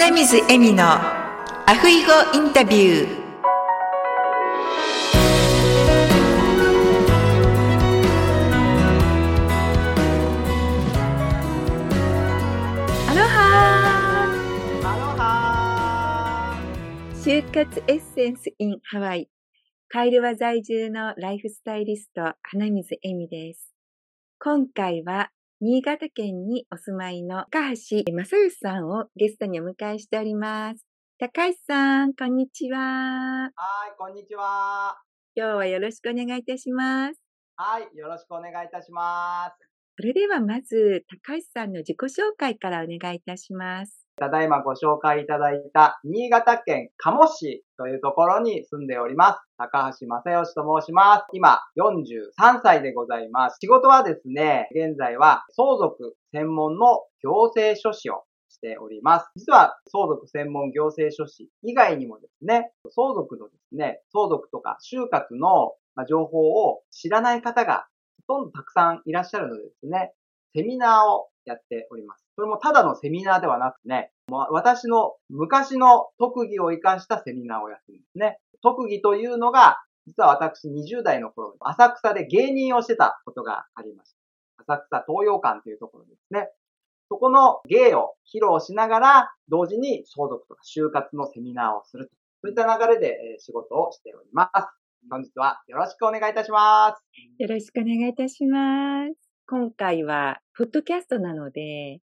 花水恵美のアフイゴインタビュー。アロハアロハ就活エッセンス in ハワイ。カイルワ在住のライフスタイリスト花水恵美です。今回は新潟県にお住まいの高橋正義さんをゲストにお迎えしております高橋さんこんにちははい、こんにちは。今日はよろしくお願いいたしますはい、よろしくお願いいたします。それではまず高橋さんの自己紹介からお願いいたしますただいまご紹介いただいた新潟県鴨市というところに住んでおります。高橋正義と申します。今43歳でございます。仕事はですね、現在は相続専門の行政書士をしております。実は相続専門行政書士以外にもですね、相続のですね、相続とか収穫の情報を知らない方がほとんどたくさんいらっしゃるのでですね、セミナーをやっております。それもただのセミナーではなくてね、もう私の昔の特技を活かしたセミナーをやってるんですね。特技というのが、実は私20代の頃、浅草で芸人をしてたことがありました。浅草東洋館というところですね。そこの芸を披露しながら、同時に相続とか就活のセミナーをすると。そういった流れで仕事をしております。本日はよろしくお願いいたします。よろしくお願いいたします今回はポッドキャストなので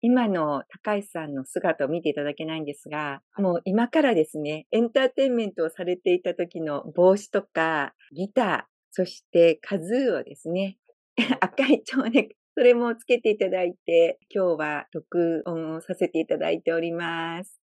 今の高橋さんの姿を見ていただけないんですが、もう今からですね、エンターテインメントをされていた時の帽子とかギター、そしてカズーをですね、赤い蝶ネクそれもつけていただいて、今日は録音をさせていただいております。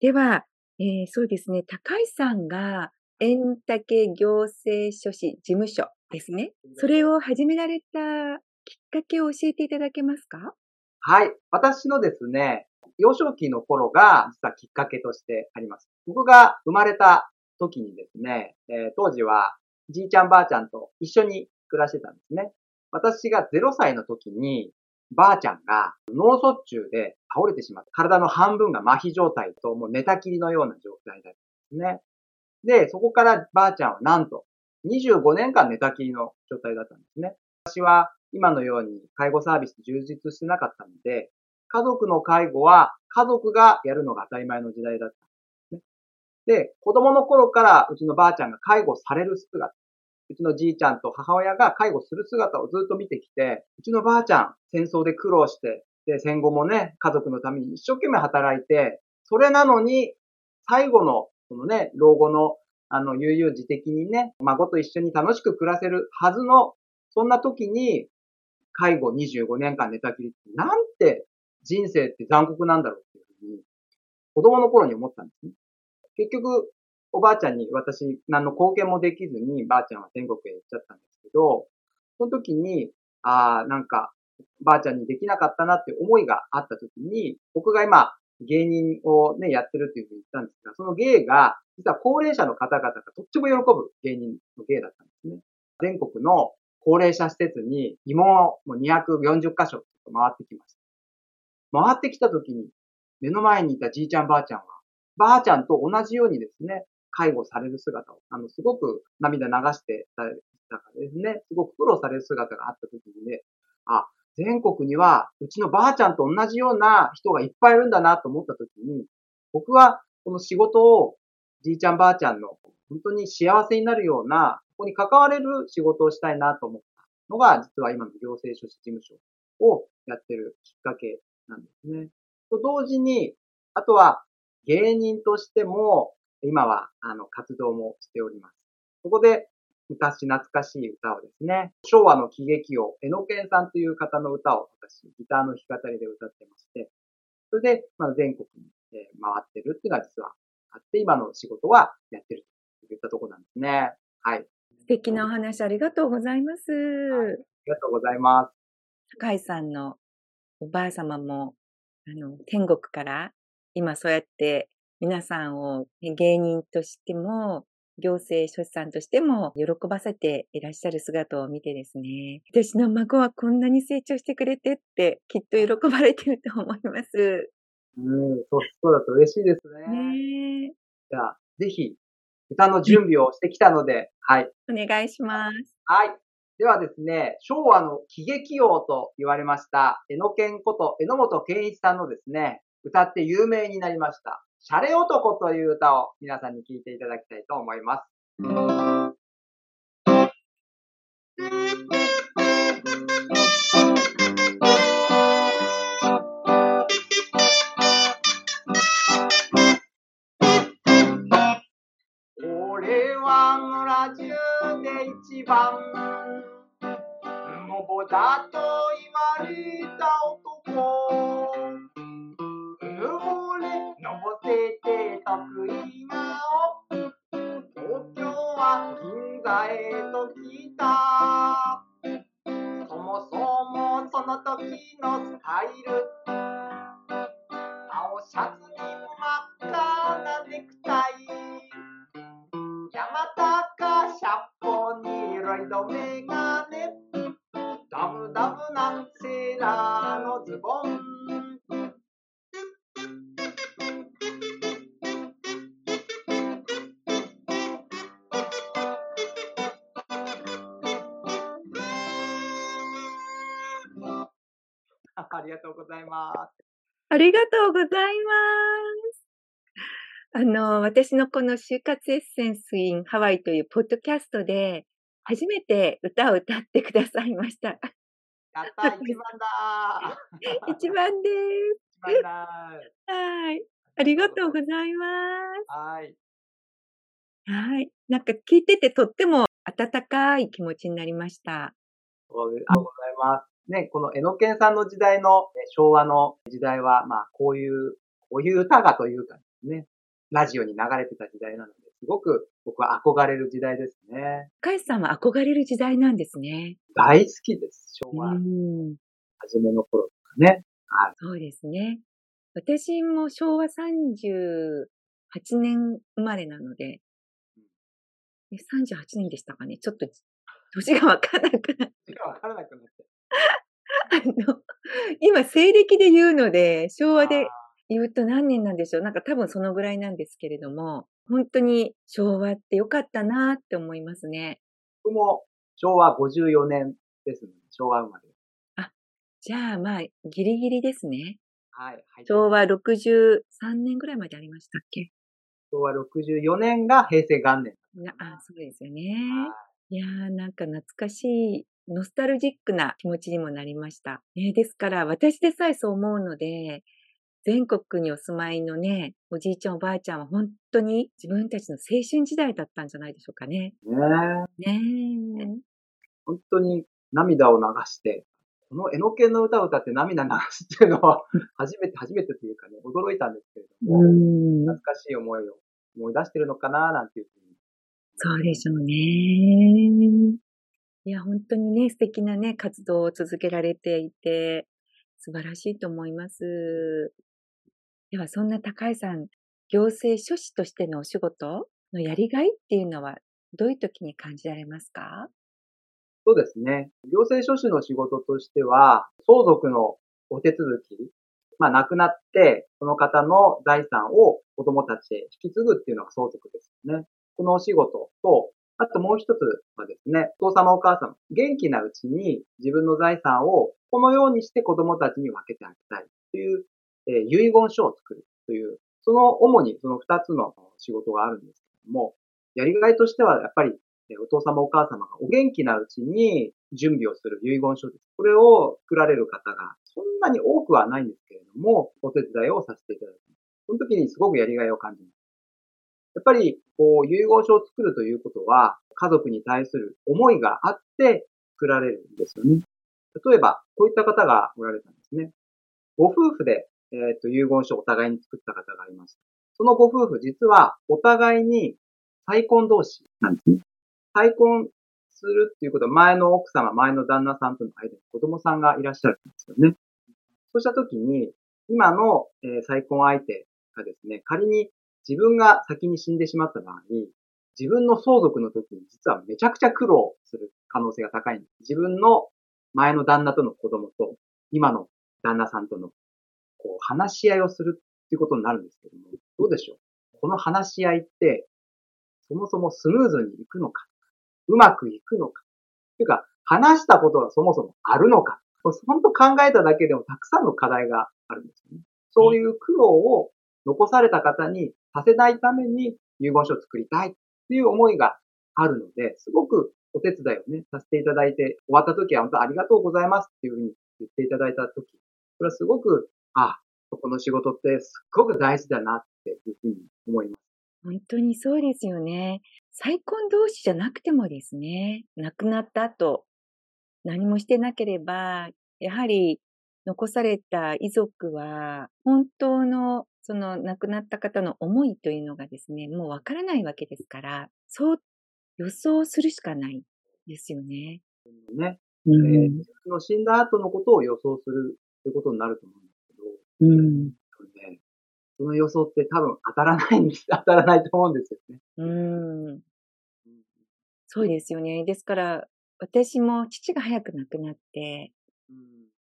では、えーそうですね、高橋さんが、円竹行政書士事務所ですね。それを始められたきっかけを教えていただけますか？はい。私のですね、幼少期の頃が実はきっかけとしてあります。僕が生まれた時にですね、えー当時はじいちゃんばあちゃんと一緒に暮らしてたんですね。私が0歳の時に、ばあちゃんが脳卒中で倒れてしまって、体の半分が麻痺状態ともう寝たきりのような状態だったんですね。で、そこからばあちゃんはなんと25年間寝たきりの状態だったんですね。私は今のように介護サービス充実してなかったので、家族の介護は家族がやるのが当たり前の時代だったんですね。で、子供の頃からうちのばあちゃんが介護される姿、うちのじいちゃんと母親が介護する姿をずっと見てきて、うちのばあちゃん戦争で苦労して、で、戦後もね、家族のために一生懸命働いて、それなのに、最後の、そのね、老後の、あの、悠々自適にね、孫と一緒に楽しく暮らせるはずの、そんな時に、介護25年間寝たきりって、なんて人生って残酷なんだろうっていうふうに、子供の頃に思ったんですね。結局、おばあちゃんに私、何の貢献もできずに、ばあちゃんは天国へ行っちゃったんですけど、その時に、ああ、なんか、ばあちゃんにできなかったなって思いがあった時に、僕が今、芸人をね、やってるっていうふうに言ったんですが、その芸が、実は高齢者の方々がとっても喜ぶ芸人の芸だったんですね。全国の高齢者施設に疑問を240箇所回ってきました。回ってきた時に、目の前にいたじいちゃんばあちゃんは、ばあちゃんと同じようにですね、介護される姿を、あの、すごく涙流してたからですね、すごく苦労される姿があった時にね、あ、全国には、うちのばあちゃんと同じような人がいっぱいいるんだなと思った時に、僕はこの仕事をじいちゃんばあちゃんの本当に幸せになるような、ここに関われる仕事をしたいなと思ったのが、実は今の行政書士事務所をやってるきっかけなんですね。と同時に、あとは芸人としても、今はあの活動もしております。ここで昔懐かしい歌をですね、昭和の喜劇王、えのけんさんという方の歌を私、ギターの弾き語りで歌ってまして、それで、まあ、全国に、えー回ってるっていうのが実はあって、今の仕事はやってるといったところなんですね。はい。あり素敵なお話ありがとうございます。がとうございます。高橋さんのおばあ様も、あの、天国から、今そうやって皆さんをね芸人としても、行政書士さんとしても喜ばせていらっしゃる姿を見てですね、私の孫はこんなに成長してくれてってきっと喜ばれてると思います。うん、そうそうだと嬉しいですね。ねじゃあ、ぜひ、歌の準備をしてきたので、はい。お願いします。はい。ではですね、昭和の喜劇王と言われました、えのけんこと榎本健一さんのですね、歌って有名になりました、シャレ男という歌を皆さんに聴いていただきたいと思います。俺は村中で一番無謀だと言われた男その時のスタイル。青シャツに真っ赤なネクタイ。山高シャイドメガネます。ありがとうございます。あの、私のこの就活エッセンスインハワイというポッドキャストで、初めて歌を歌ってくださいました。やった一番だ一番です。一番だはい。ありがとうございます。はい。はい。なんか聞いててとっても温かい気持ちになりました。ありがとうございます。ね、このえのけんさんの時代の昭和の時代は、まあ、こういう、こういう歌がというかね、ラジオに流れてた時代なので、すごく僕は憧れる時代ですね。カイさんは憧れる時代なんですね。大好きです、昭和。初めの頃とかね。はい。そうですね。私も昭和38年生まれなので、38年でしたかね。ちょっと、年がわからなくなって。年がわからなくなって。あの、今、西暦で言うので、昭和で言うと何年なんでしょうなんか多分そのぐらいなんですけれども、本当に昭和って良かったなって思いますね。僕も昭和54年ですね。昭和生まれ。あ、じゃあまあ、ギリギリですね。はい。はい、昭和63年ぐらいまでありましたっけ？昭和64年が平成元年。あ、そうですよね。いやー、なんか懐かしい、ノスタルジックな気持ちにもなりました。ね、ですから、私でさえそう思うので、全国にお住まいのね、おじいちゃんおばあちゃんは本当に自分たちの青春時代だったんじゃないでしょうかね。ねえ。ねえ。本当に涙を流して、このエノケンの歌を歌って涙流すっていうのは、初めて、初めてというかね、驚いたんですけれども、懐かしい思いを思い出してるのかな、なんていうふうに。そうでしょうね。いや、本当にね、素敵なね、活動を続けられていて、素晴らしいと思います。では、そんな高井さん、行政書士としてのお仕事のやりがいっていうのは、どういう時に感じられますか？そうですね。行政書士の仕事としては、相続のお手続き、まあ、亡くなって、その方の財産を子供たちへ引き継ぐっていうのが相続ですよね。このお仕事と、あともう一つはですね、お父様お母様、元気なうちに自分の財産をこのようにして子供たちに分けてあげたいというえ遺言書を作るという、その主にその二つの仕事があるんですけども、やりがいとしてはやっぱりお父様お母様がお元気なうちに準備をする遺言書です。これを作られる方がそんなに多くはないんですけれども、お手伝いをさせていただきます。その時にすごくやりがいを感じます。やっぱり、こう、遺言書を作るということは、家族に対する思いがあって作られるんですよね。例えば、こういった方がおられたんですね。ご夫婦でえっ、ー、と、遺言書をお互いに作った方がいました。そのご夫婦、実はお互いに再婚同士なんですね。再婚するっていうことは前の奥様、前の旦那さんとの間に子供さんがいらっしゃるんですよね。そうしたときに、今の、えー、再婚相手がですね、仮に自分が先に死んでしまった場合、自分の相続の時に実はめちゃくちゃ苦労する可能性が高いんです。自分の前の旦那との子供と、今の旦那さんとのこう話し合いをするっていうことになるんですけども、どうでしょう？この話し合いって、そもそもスムーズにいくのか？うまくいくのか？っていうか、話したことがそもそもあるのか？本当考えただけでもたくさんの課題があるんですよね。そういう苦労を残された方にさせないために遺言書を作りたいっていう思いがあるので、すごくお手伝いをね、させていただいて、終わった時は本当ありがとうございますっていうふうに言っていただいた時、それはすごく、あ、この仕事ってすっごく大事だなっていうふうに思います。本当にそうですよね。再婚同士じゃなくてもですね、亡くなった後、何もしてなければ、やはり残された遺族は、本当のその亡くなった方の思いというのがですね、もうわからないわけですから、そう予想するしかないですよね。ね。うん、えー、の死んだ後のことを予想するということになると思うんですけど、うん。ね、その予想って多分当たらないんです、当たらないと思うんですよね。うん。そうですよね。ですから、私も父が早く亡くなって、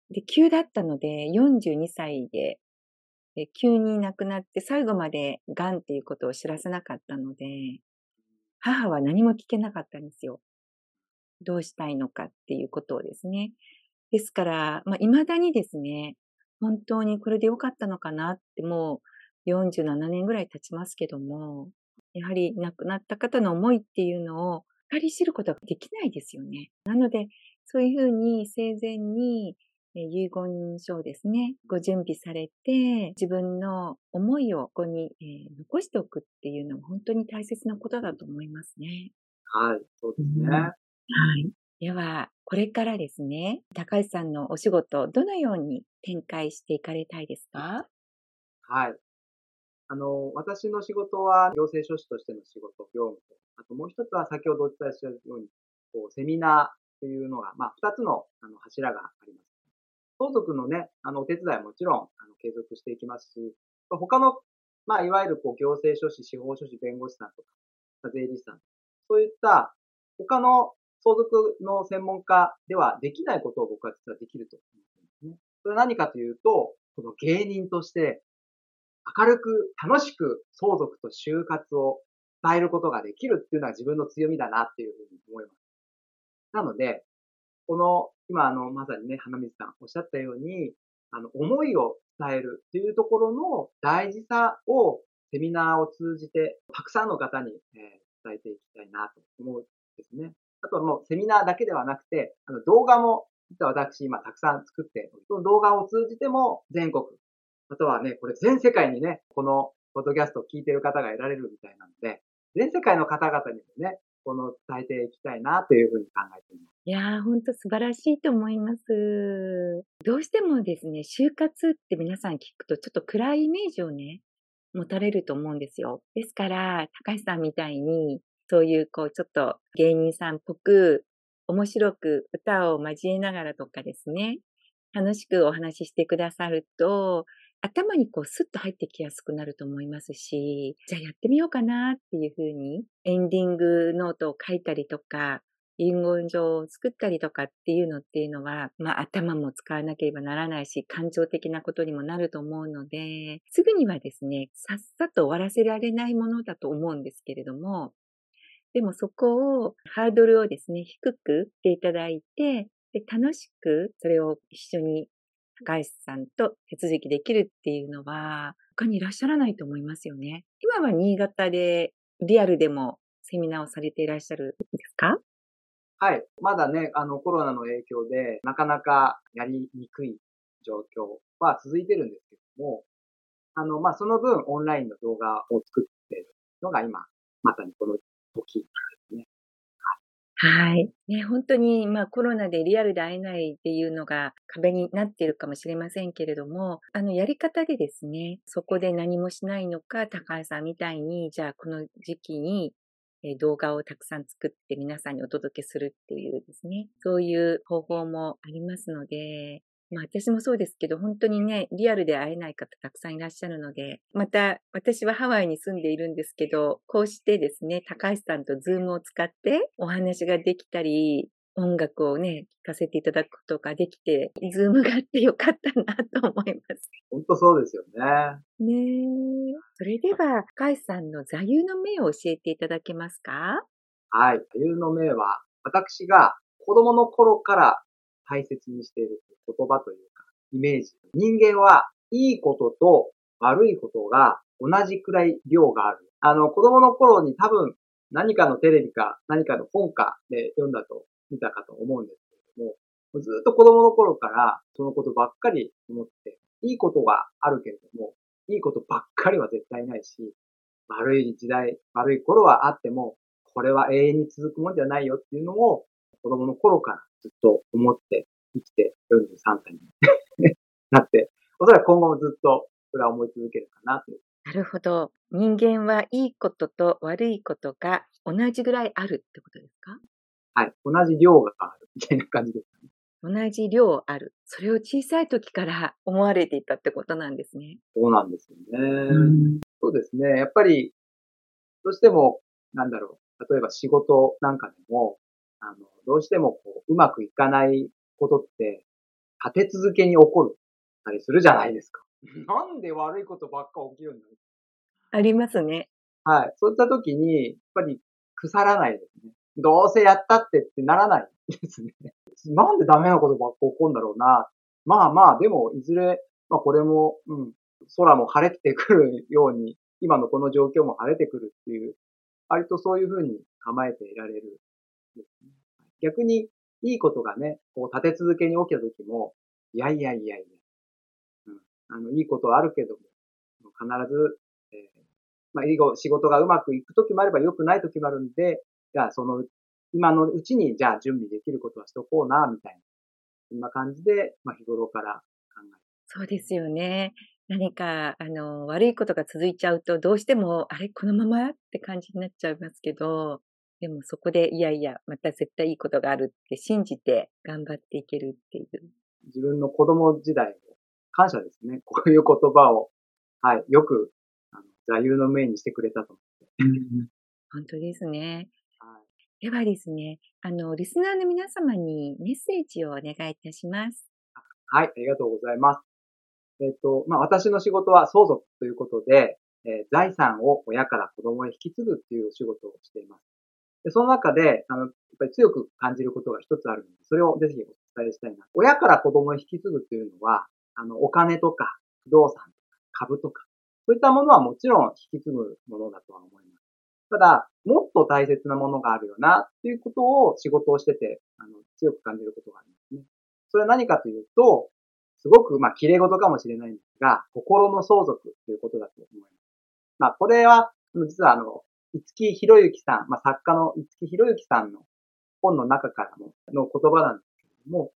で、急だったので、42歳で、で急に亡くなって最後まで癌っていうことを知らせなかったので、母は何も聞けなかったんですよ。どうしたいのかっていうことをですね。ですから、まあ、未だにですね、本当にこれで良かったのかなってもう47年ぐらい経ちますけども、やはり亡くなった方の思いっていうのを計り知ることができないですよね。なので、そういうふうに生前に遺言書をですね、ご準備されて、自分の思いをここに、えー、残しておくっていうのは本当に大切なことだと思いますね。はい、そうですね。うん、はい。では、これからですね、高橋さんのお仕事、どのように展開していかれたいですか？はい。あの、私の仕事は行政書士としての仕事、業務と、あともう一つは先ほどお伝えしたように、こうセミナーというのが、まあ、二つのあの柱があります。相続のね、あの、お手伝いはもちろん、あの、継続していきますし、他の、まあ、いわゆる、こう、行政書士、司法書士、弁護士さんとか、税理士さん、そういった、他の相続の専門家ではできないことを僕は実はできると思うんですね。それは何かというと、この芸人として、明るく楽しく相続と就活を伝えることができるっていうのは自分の強みだなっていうふうに思います。なので、この、今あの、まさにね、花水さんおっしゃったように、あの、思いを伝えるっていうところの大事さをセミナーを通じて、たくさんの方に、えー、伝えていきたいなと思うんですね。あとはもうセミナーだけではなくて、あの動画も、実は私今たくさん作って、その動画を通じても全国、あとはね、これ全世界にね、このポッドキャストを聞いてる方が得られるみたいなので、全世界の方々にもね、この伝えていきたいなというふうに考えています。いやー、ほんと素晴らしいと思います。どうしてもですね、就活って皆さん聞くとちょっと暗いイメージをね、持たれると思うんですよ。ですから、高橋さんみたいに、そういうこう、ちょっと芸人さんっぽく、面白く歌を交えながらとかですね、楽しくお話ししてくださると、頭にこうスッと入ってきやすくなると思いますし、じゃあやってみようかなっていうふうに、エンディングノートを書いたりとか、遺言状を作ったりとかっていうのっていうのは、まあ頭も使わなければならないし、感情的なことにもなると思うので、すぐにはですね、さっさと終わらせられないものだと思うんですけれども、でもそこを、ハードルをですね、低くしていただいて、で楽しくそれを一緒に高橋さんと手続きできるっていうのは、他にいらっしゃらないと思いますよね。今は新潟でリアルでもセミナーをされていらっしゃるんですか？はい。まだね、あの、コロナの影響で、なかなかやりにくい状況は続いてるんですけども、あの、まあ、その分、オンラインの動画を作っているのが今、まさにこの時ですねはい。ね、本当に、まあコロナでリアルで会えないっていうのが壁になっているかもしれませんけれども、あのやり方でですね、そこで何もしないのか、高橋さんみたいに、じゃあこの時期に動画をたくさん作って皆さんにお届けするっていうですね、そういう方法もありますので、まあ私もそうですけど、本当にね、リアルで会えない方たくさんいらっしゃるので、また私はハワイに住んでいるんですけど、こうしてですね、高橋さんとズームを使ってお話ができたり、音楽をね、聴かせていただくことができて、リズムがあってよかったなと思います。本当そうですよね。ねえ。それでは、深井さんの座右の銘を教えていただけますか？はい。座右の銘は、私が子供の頃から大切にしている言葉というか、イメージ。人間はいいことと悪いことが同じくらい量がある。あの、子供の頃に多分何かのテレビか何かの本かで読んだと見たかと思うんですけれども、ずっと子供の頃からそのことばっかり思って、いいことがあるけれども、いいことばっかりは絶対ないし、悪い時代、悪い頃はあっても、これは永遠に続くもんじゃないよっていうのを子供の頃からずっと思って生きて43歳に なって、おそらく今後もずっとそれは思い続けるかなという。なるほど。人間はいいことと悪いことが同じぐらいあるってことですか？はい。同じ量があるみたいな感じですかね。同じ量ある。それを小さい時から思われていたってことなんですね。そうなんですよね。うん、そうですね。やっぱり、どうしても、なんだろう。例えば仕事なんかでも、あの、どうしてもこう、うまくいかないことって、立て続けに起こるたりするじゃないですか。なんで悪いことばっか起きるんだありますね。はい。そういった時に、やっぱり腐らないですね。どうせやったってってならないですね。なんでダメなことばっか起こるんだろうな。まあまあ、でも、いずれ、まあこれも、うん、空も晴れてくるように、今のこの状況も晴れてくるっていう、割とそういうふうに構えていられる、逆に、いいことがね、こう立て続けに起きた時も、いやいやいやいや、うん、あの、いいことはあるけども、必ず、えー、まあ、以後仕事がうまくいく時もあれば良くない時もあるんで、じゃあその、今のうちに、じゃあ準備できることはしとこうな、みたいな。そんな感じで、まあ日頃から考えそうですよね。何か、あの、悪いことが続いちゃうと、どうしても、あれ、このままって感じになっちゃいますけど、でもそこで、いやいや、また絶対いいことがあるって信じて頑張っていけるっていう。自分の子供時代を感謝ですね。こういう言葉を、はい、よく、あの座右の銘にしてくれたと思って。本当ですね。ではですね、あの、リスナーの皆様にメッセージをお願いいたします。はい、ありがとうございます。えっ、と、まあ、私の仕事は相続ということで、えー、財産を親から子供へ引き継ぐっていうお仕事をしています。で、その中で、あの、やっぱり強く感じることが一つあるので、それをぜひお伝えしたいな。親から子供へ引き継ぐっていうのは、あの、お金とか、不動産とか、株とか、そういったものはもちろん引き継ぐものだとは思います。ただ、もっと大切なものがあるよな、っていうことを仕事をしてて、あの、強く感じることがありますね。それは何かというと、すごく、まあ、綺麗事かもしれないんですが、心の相続っていうことだと思います。まあ、これは、実はあの、五木博之さん、まあ、作家の五木博之さんの本の中からのの言葉なんですけれども、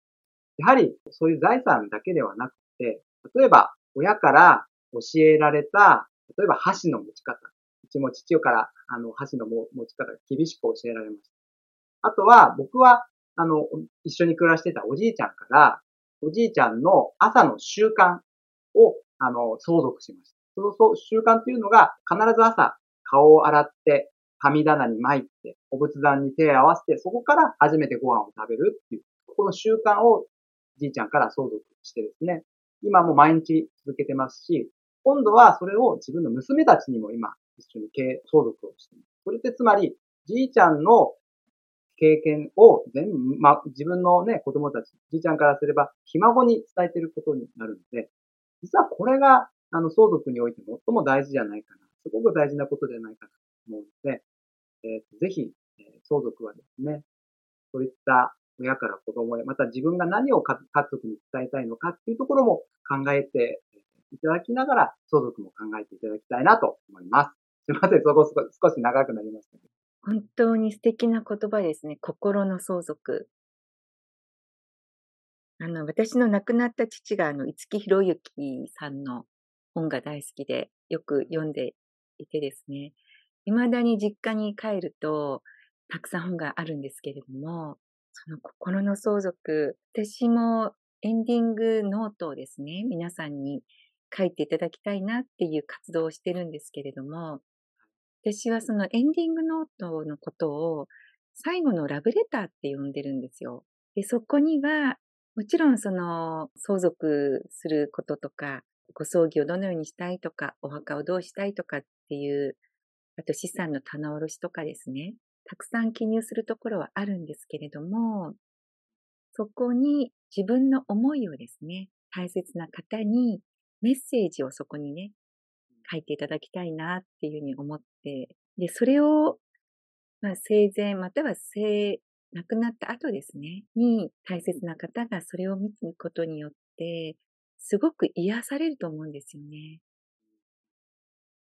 やはりそういう財産だけではなくて、例えば親から教えられた、例えば箸の持ち方。うちも父からあの箸の持ち方厳しく教えられました。あとは僕はあの一緒に暮らしてたおじいちゃんから、おじいちゃんの朝の習慣をあの相続しました。その習慣というのが必ず朝顔を洗って、神棚に参って、お仏壇に手を合わせて、そこから初めてご飯を食べるっていう、この習慣をじいちゃんから相続してですね、今も毎日続けてますし、今度はそれを自分の娘たちにも今一緒に相続をしています。それってつまり、じいちゃんの経験を全部、ま自分のね、子供たち、じいちゃんからすれば、ひ孫に伝えてることになるので、実はこれが、あの、相続において最も大事じゃないかなすごく大事なことじゃないかなと思うので、えー、ぜひ、えー、相続はですね、そういった親から子供へ、また自分が何を家族に伝えたいのかっていうところも考えていただきながら、相続も考えていただきたいなと思います。すいません、そこ少し長くなりました、本当に素敵な言葉ですね。心の相続。あの、私の亡くなった父が、あの、五木博之さんの本が大好きで、よく読んでいてですね、未だに実家に帰ると、たくさん本があるんですけれども、その心の相続、私もエンディングノートをですね、皆さんに書いていただきたいなっていう活動をしてるんですけれども、私はそのエンディングノートのことを最後のラブレターって呼んでるんですよ。で、そこには、もちろんその相続することとか、ご葬儀をどのようにしたいとか、お墓をどうしたいとかっていう、あと資産の棚卸しとかですね、たくさん記入するところはあるんですけれども、そこに自分の思いをですね、大切な方にメッセージをそこにね、書いていただきたいなっていうふうに思って、で、それを、まあ、生前、または生、亡くなった後ですね、に大切な方がそれを見ることによって、すごく癒されると思うんですよね。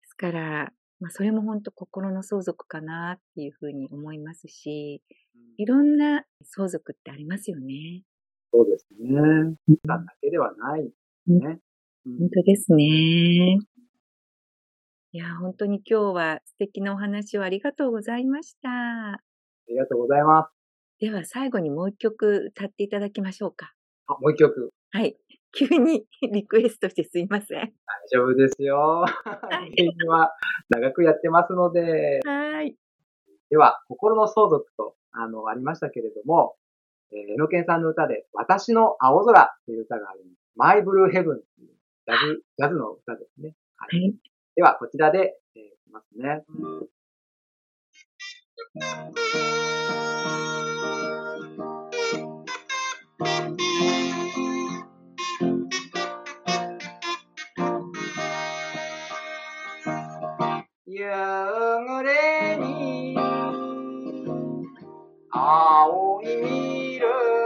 ですから、まあ、それも本当心の相続かなっていうふうに思いますし、いろんな相続ってありますよね。そうですね。だけではないね。本当ですね。いや、本当に今日は素敵なお話をありがとうございました。ありがとうございます。では最後にもう一曲歌っていただきましょうか。あ、もう一曲。はい。急にリクエストしてすいません。大丈夫ですよ。芸人は長くやってますので。はい。では、心の相続と、あの、ありましたけれども、えー、えのけんさんの歌で、私の青空っていう歌があります。マイブルーヘブンっていうジャズ、ジャズの歌ですね。はい。はい、では、こちらで、えー、いきますね。夕暮れに青い見る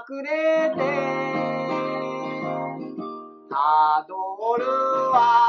日が暮れてたどるは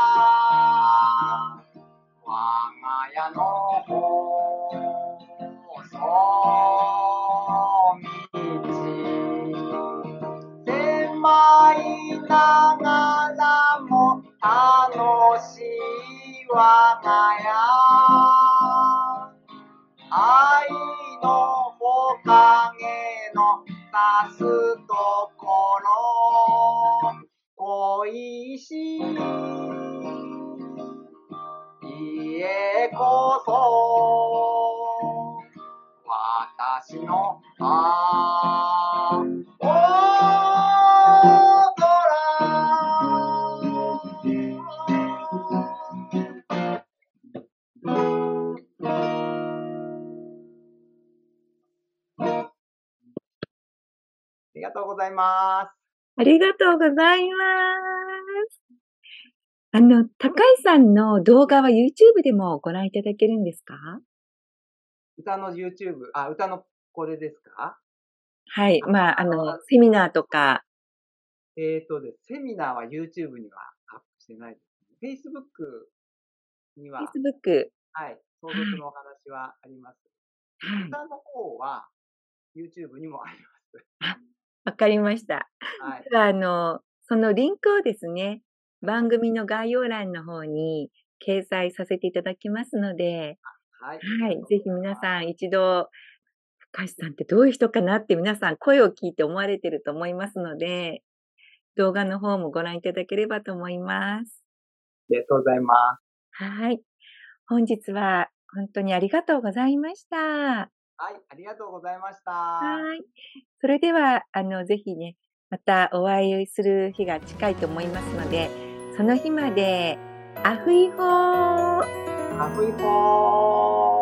ございます。ありがとうございます。あの、高井さんの動画は YouTube でもご覧いただけるんですか？歌の YouTube、あ、歌のこれですか？はい。まあ、あの、セミナーとか。えっ、ー、とで、セミナーは YouTube にはアップしてないですね。Facebook には。Facebook。はい。相続のお話はあります。はい、歌の方は YouTube にもあります。わかりました。はい。あの、そのリンクをですね、番組の概要欄の方に掲載させていただきますので、はい。はい。ぜひ皆さん一度、深橋さんってどういう人かなって皆さん声を聞いて思われてると思いますので、動画の方もご覧いただければと思います。ありがとうございます。はい。本日は本当にありがとうございました。はい、ありがとうございました。はい。それでは、あの、ぜひね、またお会いする日が近いと思いますので、その日まで、アフイホー。アフイホー。